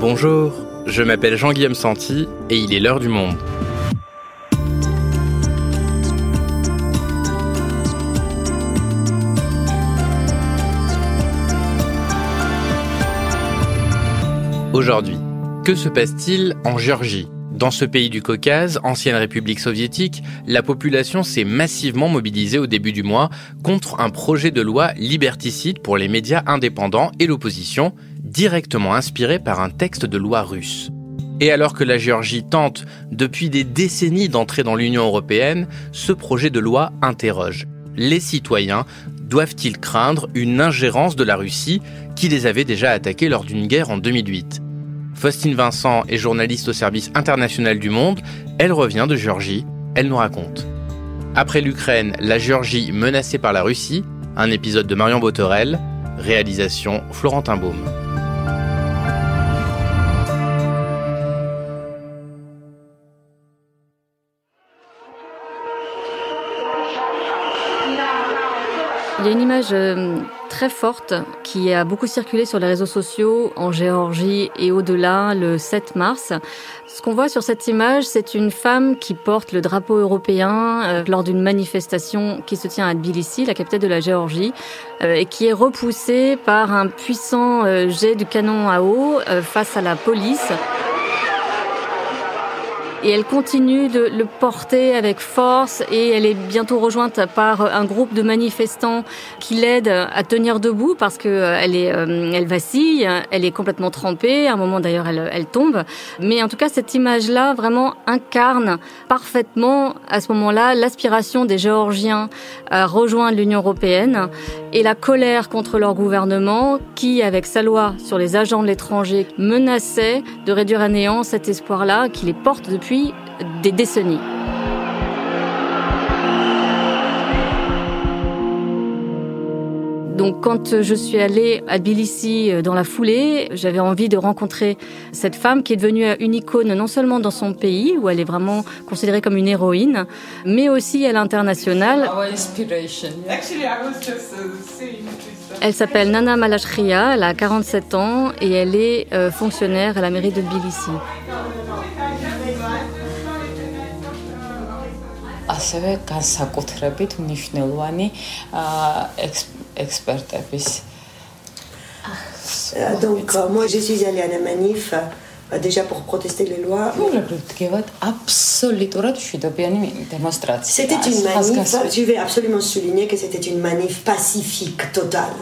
Bonjour, je m'appelle Jean-Guillaume Santi et il est l'heure du monde. Aujourd'hui, que se passe-t-il en Géorgie? Dans ce pays du Caucase, ancienne République soviétique, la population s'est massivement mobilisée au début du mois contre un projet de loi liberticide pour les médias indépendants et l'opposition, directement inspiré par un texte de loi russe. Et alors que la Géorgie tente depuis des décennies d'entrer dans l'Union européenne, ce projet de loi interroge. Les citoyens doivent-ils craindre une ingérence de la Russie qui les avait déjà attaqués lors d'une guerre en 2008 Faustine Vincent est journaliste au service international du Monde. Elle revient de Géorgie. Elle nous raconte. Après l'Ukraine, la Géorgie menacée par la Russie. Un épisode de Marion Botorel. Réalisation Florentin Baume. Il y a une image euh, très forte qui a beaucoup circulé sur les réseaux sociaux en Géorgie et au-delà le 7 mars. Ce qu'on voit sur cette image, c'est une femme qui porte le drapeau européen euh, lors d'une manifestation qui se tient à Tbilissi, la capitale de la Géorgie, euh, et qui est repoussée par un puissant jet de canon à eau face à la police et elle continue de le porter avec force et elle est bientôt rejointe par un groupe de manifestants qui l'aident à tenir debout parce que euh, elle est, euh, elle vacille, elle est complètement trempée. À un moment d'ailleurs, elle, elle tombe. Mais en tout cas, cette image-là vraiment incarne parfaitement à ce moment-là l'aspiration des Géorgiens à rejoindre l'Union européenne et la colère contre leur gouvernement qui, avec sa loi sur les agents de l'étranger, menaçait de réduire à néant cet espoir-là qui les porte depuis des décennies. Donc quand je suis allée à Tbilissi euh, dans la foulée, j'avais envie de rencontrer cette femme qui est devenue une icône non seulement dans son pays, où elle est vraiment considérée comme une héroïne, mais aussi à l'international. Elle s'appelle Nana Malashria, elle a 47 ans et elle est euh, fonctionnaire à la mairie de Tbilissi. ასევე განსაკუთრებით მნიშვნელოვანი eksperta. Euh, donc, euh, moi, je suis allée à la manif euh, bah, déjà pour protester les lois. C'était une manif, je vais absolument souligner que c'était une manif pacifique totale.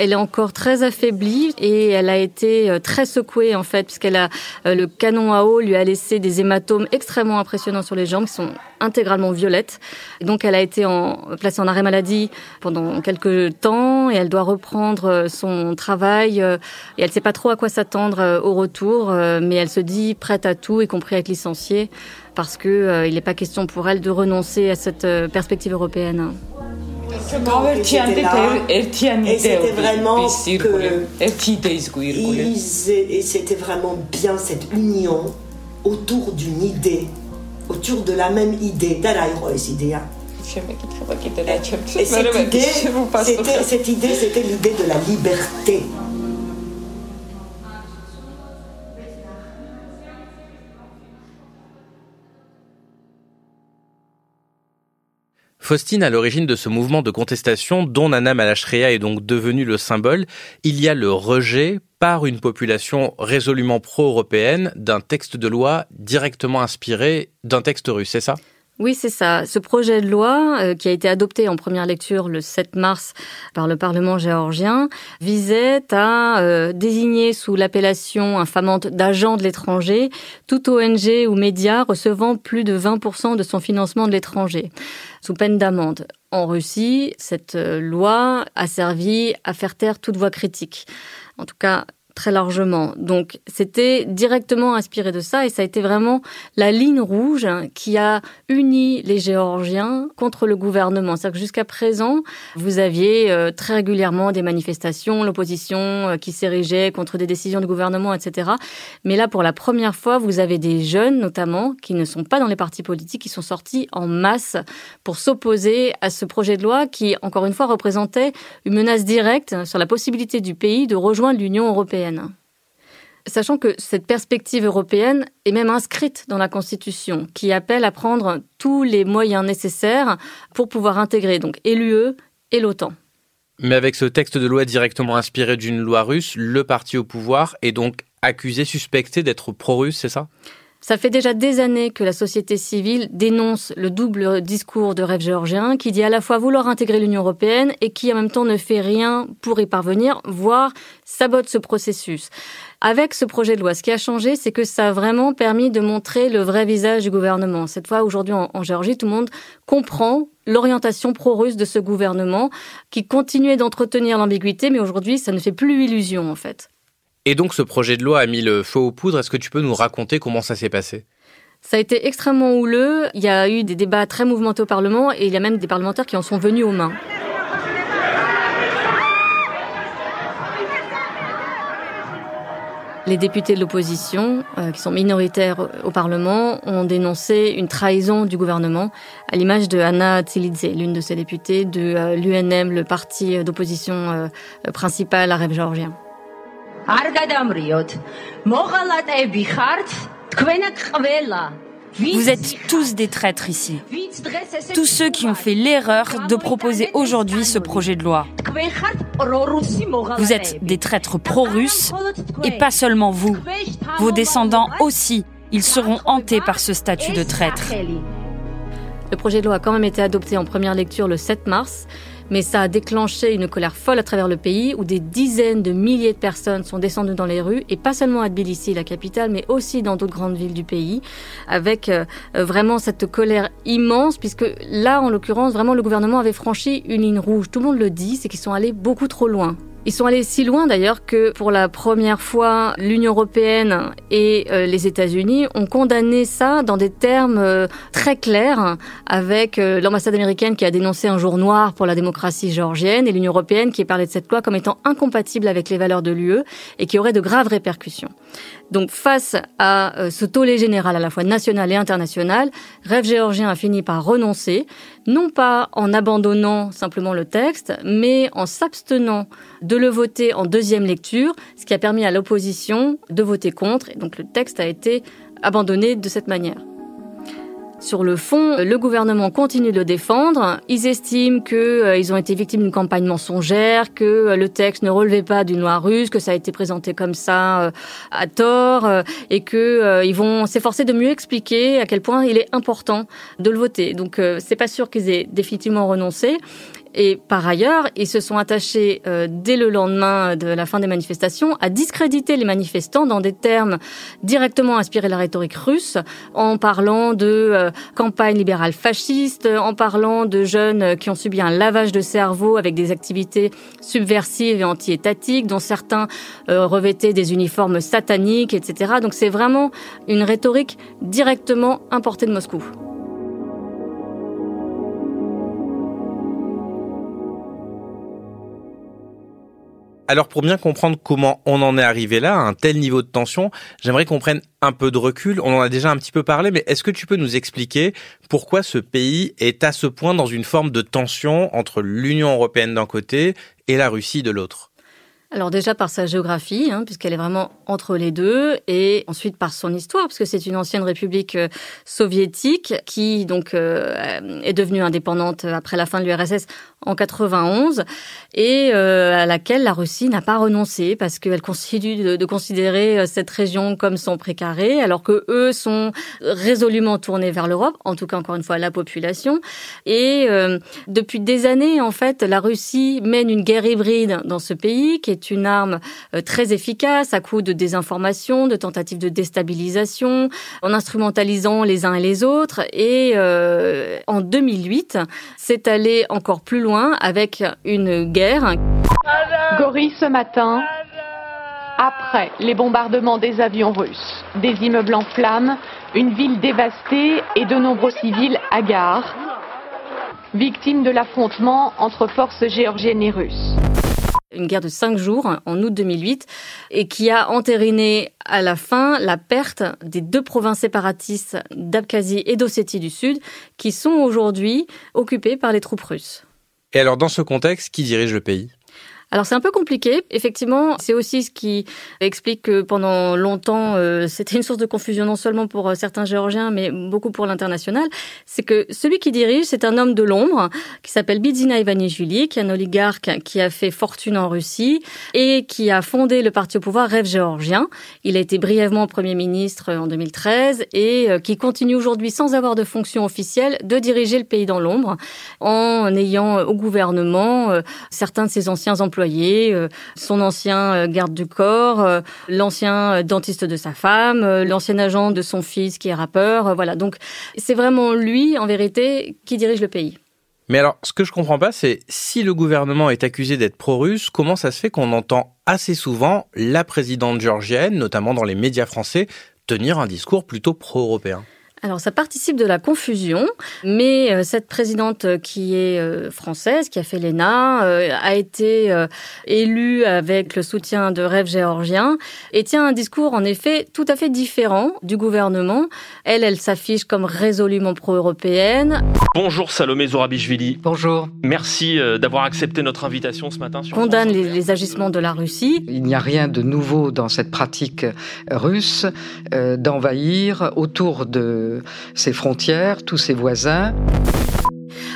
Elle est encore très affaiblie et elle a été euh, très secouée en fait, puisqu'elle a euh, le canon à eau lui a laissé des hématomes extrêmement impressionnants sur les jambes qui sont intégralement violettes. Et donc elle a été placée en arrêt maladie pendant quelques temps et elle doit reprendre euh, son travail et elle ne sait pas trop à quoi s'attendre au retour, mais elle se dit prête à tout, y compris à être licenciée, parce que il n'est pas question pour elle de renoncer à cette perspective européenne. Et c'était vraiment et c'était vraiment bien cette union autour d'une idée, autour de la même idée. Et cette idée, c'était l'idée de la liberté. Faustine, à l'origine de ce mouvement de contestation dont Nana Malachrea est donc devenu le symbole, il y a le rejet par une population résolument pro-européenne d'un texte de loi directement inspiré d'un texte russe, c'est ça? Oui, c'est ça. Ce projet de loi, euh, qui a été adopté en première lecture le 7 mars par le Parlement géorgien, visait à euh, désigner sous l'appellation infamante d'agent de l'étranger toute ONG ou média recevant plus de 20% de son financement de l'étranger, sous peine d'amende. En Russie, cette euh, loi a servi à faire taire toute voix critique. En tout cas, très largement. Donc c'était directement inspiré de ça et ça a été vraiment la ligne rouge qui a uni les Géorgiens contre le gouvernement. C'est-à-dire que jusqu'à présent, vous aviez euh, très régulièrement des manifestations, l'opposition euh, qui s'érigeait contre des décisions du gouvernement, etc. Mais là, pour la première fois, vous avez des jeunes, notamment, qui ne sont pas dans les partis politiques, qui sont sortis en masse pour s'opposer à ce projet de loi qui, encore une fois, représentait une menace directe sur la possibilité du pays de rejoindre l'Union européenne. Sachant que cette perspective européenne est même inscrite dans la Constitution, qui appelle à prendre tous les moyens nécessaires pour pouvoir intégrer donc l'UE et l'OTAN. Mais avec ce texte de loi directement inspiré d'une loi russe, le parti au pouvoir est donc accusé, suspecté d'être pro-russe, c'est ça? Ça fait déjà des années que la société civile dénonce le double discours de rêve géorgien qui dit à la fois vouloir intégrer l'Union européenne et qui en même temps ne fait rien pour y parvenir, voire sabote ce processus. Avec ce projet de loi, ce qui a changé, c'est que ça a vraiment permis de montrer le vrai visage du gouvernement. Cette fois, aujourd'hui, en, Géorgie, tout le monde comprend l'orientation pro-russe de ce gouvernement qui continuait d'entretenir l'ambiguïté, mais aujourd'hui, ça ne fait plus illusion, en fait. Et donc ce projet de loi a mis le feu aux poudres. Est-ce que tu peux nous raconter comment ça s'est passé? Ça a été extrêmement houleux. Il y a eu des débats très mouvementés au Parlement et il y a même des parlementaires qui en sont venus aux mains. Les députés de l'opposition, euh, qui sont minoritaires au Parlement, ont dénoncé une trahison du gouvernement, à l'image de Anna Tsilidze, l'une de ces députées de euh, l'UNM, le parti d'opposition euh, principal à rêve géorgien. Vous êtes tous des traîtres ici. Tous ceux qui ont fait l'erreur de proposer aujourd'hui ce projet de loi. Vous êtes des traîtres pro-russes et pas seulement vous. Vos descendants aussi. Ils seront hantés par ce statut de traître. Le projet de loi a quand même été adopté en première lecture le 7 mars mais ça a déclenché une colère folle à travers le pays où des dizaines de milliers de personnes sont descendues dans les rues et pas seulement à Tbilissi, la capitale, mais aussi dans d'autres grandes villes du pays avec euh, vraiment cette colère immense puisque là, en l'occurrence, vraiment le gouvernement avait franchi une ligne rouge. Tout le monde le dit, c'est qu'ils sont allés beaucoup trop loin. Ils sont allés si loin d'ailleurs que pour la première fois, l'Union européenne et euh, les États-Unis ont condamné ça dans des termes euh, très clairs, avec euh, l'ambassade américaine qui a dénoncé un jour noir pour la démocratie géorgienne et l'Union européenne qui parlé de cette loi comme étant incompatible avec les valeurs de l'UE et qui aurait de graves répercussions. Donc face à ce tollé général à la fois national et international, Rêve géorgien a fini par renoncer, non pas en abandonnant simplement le texte, mais en s'abstenant de le voter en deuxième lecture, ce qui a permis à l'opposition de voter contre. Et donc le texte a été abandonné de cette manière. Sur le fond, le gouvernement continue de le défendre. Ils estiment qu'ils euh, ont été victimes d'une campagne mensongère, que euh, le texte ne relevait pas d'une loi russe, que ça a été présenté comme ça euh, à tort, et que ils vont s'efforcer de mieux expliquer à quel point il est important de le voter. Donc c'est pas sûr qu'ils aient définitivement renoncé. Et par ailleurs, ils se sont attachés euh, dès le lendemain de la fin des manifestations à discréditer les manifestants dans des termes directement inspirés de la rhétorique russe, en parlant de euh, campagne libérale fasciste, en parlant de jeunes qui ont subi un lavage de cerveau avec des activités subversives et anti-étatiques, dont certains euh, revêtaient des uniformes sataniques, etc. Donc c'est vraiment une rhétorique directement importée de Moscou. Alors pour bien comprendre comment on en est arrivé là, à un tel niveau de tension, j'aimerais qu'on prenne un peu de recul. On en a déjà un petit peu parlé, mais est-ce que tu peux nous expliquer pourquoi ce pays est à ce point dans une forme de tension entre l'Union européenne d'un côté et la Russie de l'autre? Alors déjà par sa géographie, hein, puisqu'elle est vraiment entre les deux, et ensuite par son histoire, parce que c'est une ancienne république euh, soviétique qui donc euh, est devenue indépendante après la fin de l'URSS en 91, et euh, à laquelle la Russie n'a pas renoncé, parce qu'elle continue de, considérer cette région comme son précaré, alors que eux sont résolument tournés vers l'Europe, en tout cas encore une fois la population, et depuis des années en fait, la Russie mène une guerre hybride dans ce pays qui est une arme euh, très efficace à coup de désinformation, de tentatives de déstabilisation, en instrumentalisant les uns et les autres. Et euh, en 2008, c'est allé encore plus loin avec une guerre. Gori ce matin, après les bombardements des avions russes, des immeubles en flammes, une ville dévastée et de nombreux civils hagards, victimes de l'affrontement entre forces géorgiennes et russes une guerre de cinq jours en août 2008 et qui a entériné à la fin la perte des deux provinces séparatistes d'Abkhazie et d'Ossétie du Sud qui sont aujourd'hui occupées par les troupes russes. Et alors dans ce contexte, qui dirige le pays? Alors c'est un peu compliqué. Effectivement, c'est aussi ce qui explique que pendant longtemps, euh, c'était une source de confusion non seulement pour euh, certains Géorgiens, mais beaucoup pour l'international. C'est que celui qui dirige, c'est un homme de l'ombre qui s'appelle Bidzina Ivanishvili, qui est un oligarque qui a fait fortune en Russie et qui a fondé le parti au pouvoir Rêve géorgien. Il a été brièvement Premier ministre en 2013 et euh, qui continue aujourd'hui sans avoir de fonction officielle de diriger le pays dans l'ombre en ayant au gouvernement certains de ses anciens employés euh, son ancien euh, garde du corps, euh, l'ancien dentiste de sa femme, l'ancien agent de son fils qui est rappeur. Voilà, donc c'est vraiment lui, en vérité, qui dirige le pays. Mais alors, ce que je comprends pas, c'est si le gouvernement est accusé d'être pro-russe, comment ça se fait qu'on entend assez souvent la présidente géorgienne, notamment dans les médias français, tenir un discours plutôt pro-européen? Alors ça participe de la confusion, mais euh, cette présidente euh, qui est euh, française, qui a fait l'ENA, a été élue avec le soutien de Rêve géorgien et tient un discours en effet tout à fait différent du gouvernement. Elle, elle s'affiche comme résolument pro-européenne. Bonjour Salomé Zorabichvili. Bonjour. Merci d'avoir accepté notre invitation ce matin. Sur Condamne les, les, agissements de la Russie. Il n'y a rien de nouveau dans cette pratique russe d'envahir autour de ses frontières, tous ses voisins.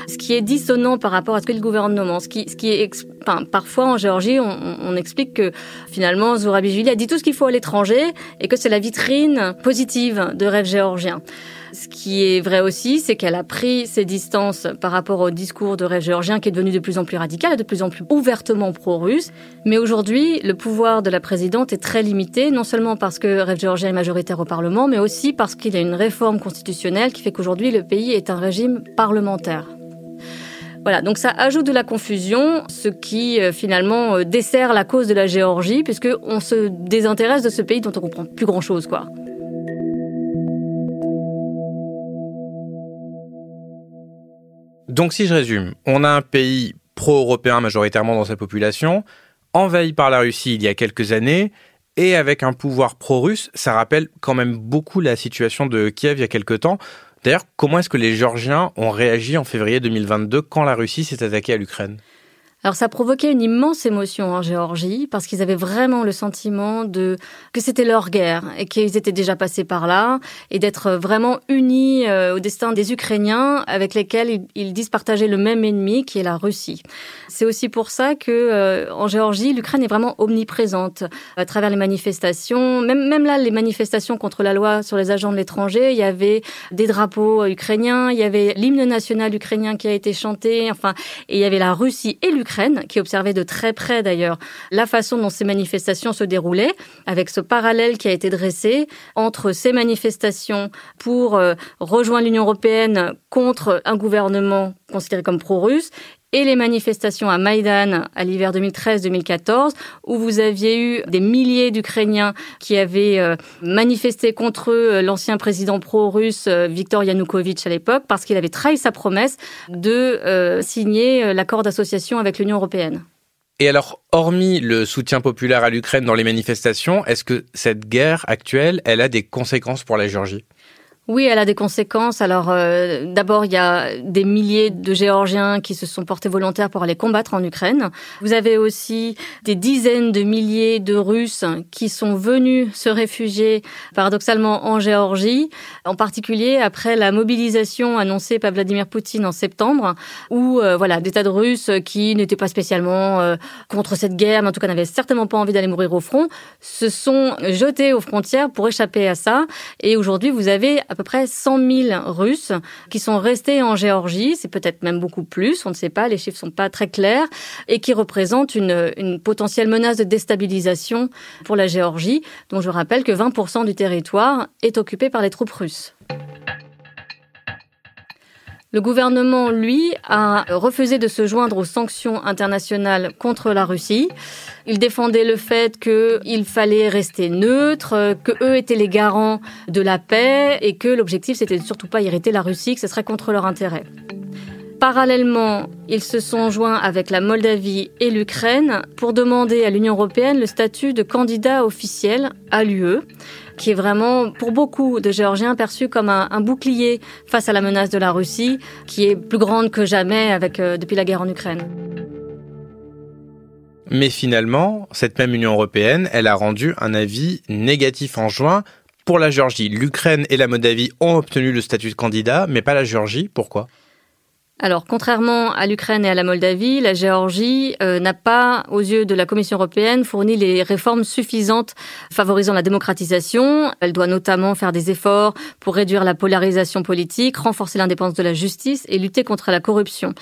Ce qui est dissonant par rapport à ce que le gouvernement, ce qui, ce qui est, parfois en Géorgie, on, explique que finalement Zourabijvili a dit tout ce qu'il faut à l'étranger et que c'est la vitrine positive de rêve géorgien. Ce qui est vrai aussi, c'est qu'elle a pris ses distances par rapport au discours de rêve géorgien qui est devenu de plus en plus radical et de plus en plus ouvertement pro-russe. Mais aujourd'hui, le pouvoir de la présidente est très limité, non seulement parce que rêve géorgien est majoritaire au Parlement, mais aussi parce qu'il y a une réforme constitutionnelle qui fait qu'aujourd'hui le pays est un régime parlementaire. Voilà, donc ça ajoute de la confusion, ce qui euh, finalement euh, dessert la cause de la Géorgie, puisque on se désintéresse de ce pays dont on comprend plus grand chose, quoi. Donc si je résume, on a un pays pro-européen majoritairement dans sa population, envahi par la Russie il y a quelques années, et avec un pouvoir pro-russe, ça rappelle quand même beaucoup la situation de Kiev il y a quelques temps. D'ailleurs, comment est-ce que les Géorgiens ont réagi en février 2022 quand la Russie s'est attaquée à l'Ukraine? Alors ça provoquait une immense émotion en Géorgie parce qu'ils avaient vraiment le sentiment de que c'était leur guerre et qu'ils étaient déjà passés par là et d'être vraiment unis euh, au destin des Ukrainiens avec lesquels ils disent partager le même ennemi qui est la Russie. C'est aussi pour ça que euh, en Géorgie, l'Ukraine est vraiment omniprésente à travers les manifestations. Même même là, les manifestations contre la loi sur les agents de l'étranger, il y avait des drapeaux ukrainiens, il y avait l'hymne national ukrainien qui a été chanté. Enfin, et il y avait la Russie et l'Ukraine qui observait de très près d'ailleurs la façon dont ces manifestations se déroulaient, avec ce parallèle qui a été dressé entre ces manifestations pour euh, rejoindre l'Union européenne contre un gouvernement considéré comme pro-russe et les manifestations à Maïdan à l'hiver 2013-2014, où vous aviez eu des milliers d'Ukrainiens qui avaient euh, manifesté contre euh, l'ancien président pro-russe euh, Viktor Yanukovych à l'époque, parce qu'il avait trahi sa promesse de signer l'accord d'association avec l'Union européenne. Et alors, hormis le soutien populaire à l'Ukraine dans les manifestations, est-ce que cette guerre actuelle, elle a des conséquences pour la Géorgie? Oui, elle a des conséquences. Alors, euh, d'abord, il y a des milliers de Géorgiens qui se sont portés volontaires pour aller combattre en Ukraine. Vous avez aussi des dizaines de milliers de Russes qui sont venus se réfugier, paradoxalement, en Géorgie, en particulier après la mobilisation annoncée par Vladimir Poutine en septembre, où euh, voilà des tas de Russes qui n'étaient pas spécialement euh, contre cette guerre, mais en tout cas n'avaient certainement pas envie d'aller mourir au front, se sont jetés aux frontières pour échapper à ça. Et aujourd'hui, vous avez à peu près 100 000 Russes qui sont restés en Géorgie, c'est peut-être même beaucoup plus, on ne sait pas, les chiffres sont pas très clairs, et qui représentent une, une potentielle menace de déstabilisation pour la Géorgie, dont je rappelle que 20% du territoire est occupé par les troupes russes. Le gouvernement, lui, a refusé de se joindre aux sanctions internationales contre la Russie. Il défendait le fait qu'il fallait rester neutre, que eux étaient les garants de la paix et que l'objectif c'était surtout pas irriter la Russie, que ce serait contre leur intérêt. Parallèlement, ils se sont joints avec la Moldavie et l'Ukraine pour demander à l'Union européenne le statut de candidat officiel à l'UE qui est vraiment, pour beaucoup de Géorgiens, perçu comme un, bouclier face à la menace de la Russie, qui est plus grande que jamais euh, depuis la guerre en Ukraine. Mais finalement, cette même Union européenne, elle a rendu un avis négatif en juin pour la Géorgie. L'Ukraine et la Moldavie ont obtenu le statut de candidat, mais pas la Géorgie. Pourquoi? Alors, contrairement à l'Ukraine et à la Moldavie, la Géorgie euh, n'a pas, aux yeux de la Commission européenne, fourni les réformes suffisantes favorisant la démocratisation. Elle doit notamment faire des efforts pour réduire la polarisation politique, renforcer l'indépendance de la justice et lutter contre la corruption.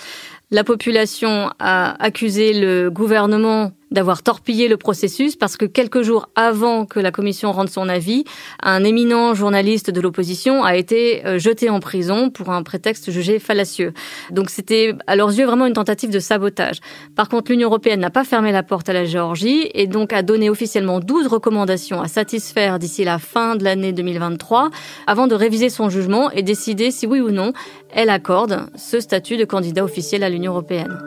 La population a accusé le gouvernement d'avoir torpillé le processus parce que quelques jours avant que la commission rende son avis, un éminent journaliste de l'opposition a été euh, jeté en prison pour un prétexte jugé fallacieux. Donc c'était à leurs yeux vraiment une tentative de sabotage. Par contre, l'Union européenne n'a pas fermé la porte à la Géorgie et donc a donné officiellement 12 recommandations à satisfaire d'ici la fin de l'année 2023 avant de réviser son jugement et décider si oui ou non elle accorde ce statut de candidat officiel à l'Union européenne.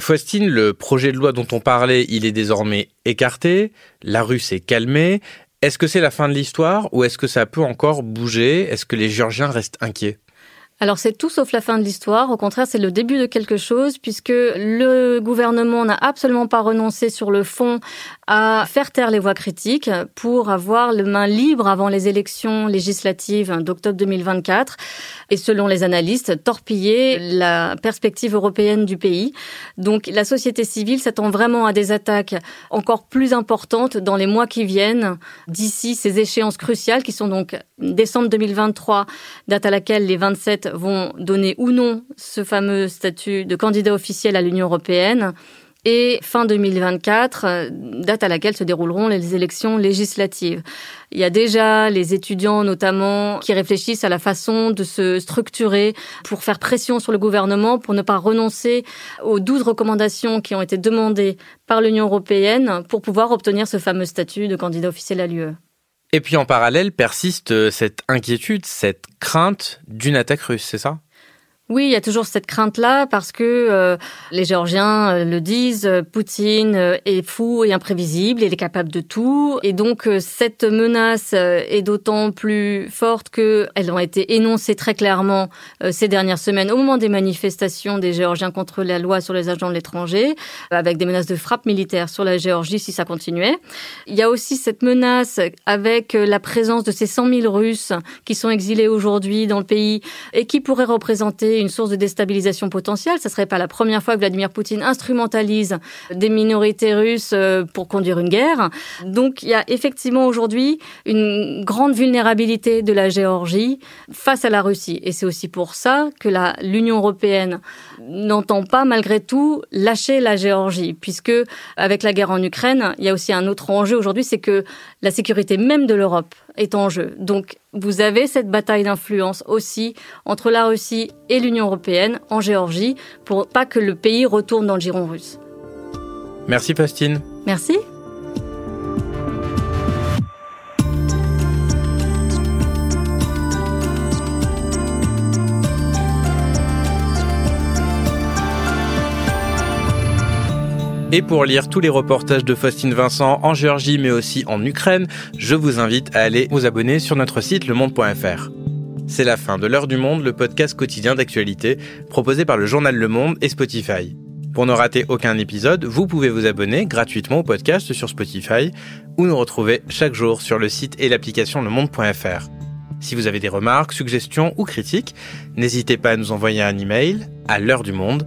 Faustine, le projet de loi dont on parlait, il est désormais écarté, la rue s'est calmée. Est-ce que c'est la fin de l'histoire ou est-ce que ça peut encore bouger? Est-ce que les Géorgiens restent inquiets? Alors c'est tout sauf la fin de l'histoire, au contraire c'est le début de quelque chose puisque le gouvernement n'a absolument pas renoncé sur le fond à faire taire les voix critiques pour avoir le main libre avant les élections législatives d'octobre 2024 et selon les analystes torpiller la perspective européenne du pays. Donc la société civile s'attend vraiment à des attaques encore plus importantes dans les mois qui viennent d'ici ces échéances cruciales qui sont donc décembre 2023, date à laquelle les 27 vont donner ou non ce fameux statut de candidat officiel à l'Union européenne et fin 2024, date à laquelle se dérouleront les élections législatives. Il y a déjà les étudiants notamment qui réfléchissent à la façon de se structurer pour faire pression sur le gouvernement pour ne pas renoncer aux 12 recommandations qui ont été demandées par l'Union européenne pour pouvoir obtenir ce fameux statut de candidat officiel à l'UE. Et puis en parallèle persiste euh, cette inquiétude, cette crainte d'une attaque russe, c'est ça? Oui, il y a toujours cette crainte-là parce que euh, les Géorgiens euh, le disent, euh, Poutine est fou et imprévisible, il est capable de tout. Et donc cette menace est d'autant plus forte qu'elles ont été énoncées très clairement ces dernières semaines au moment des manifestations des Géorgiens contre la loi sur les agents de l'étranger, avec des menaces de frappe militaire sur la Géorgie si ça continuait. Il y a aussi cette menace avec la présence de ces 100 000 Russes qui sont exilés aujourd'hui dans le pays et qui pourraient représenter une source de déstabilisation potentielle. Ça serait pas la première fois que Vladimir Poutine instrumentalise des minorités russes euh, pour conduire une guerre. Donc il y a effectivement aujourd'hui une grande vulnérabilité de la Géorgie face à la Russie. Et c'est aussi pour ça que l'Union européenne n'entend pas malgré tout lâcher la Géorgie, puisque avec la guerre en Ukraine, il y a aussi un autre enjeu aujourd'hui, c'est que la sécurité même de l'Europe est en jeu. Donc vous avez cette bataille d'influence aussi entre la Russie et l'Union européenne en Géorgie pour pas que le pays retourne dans le giron russe. Merci Faustine. Merci. Et pour lire tous les reportages de Faustine Vincent en Géorgie mais aussi en Ukraine, je vous invite à aller vous abonner sur notre site lemonde.fr. C'est la fin de l'heure du monde, le podcast quotidien d'actualité proposé par le journal Le Monde et Spotify. Pour ne rater aucun épisode, vous pouvez vous abonner gratuitement au podcast sur Spotify ou nous retrouver chaque jour sur le site et l'application lemonde.fr. Si vous avez des remarques, suggestions ou critiques, n'hésitez pas à nous envoyer un email à l'heure du monde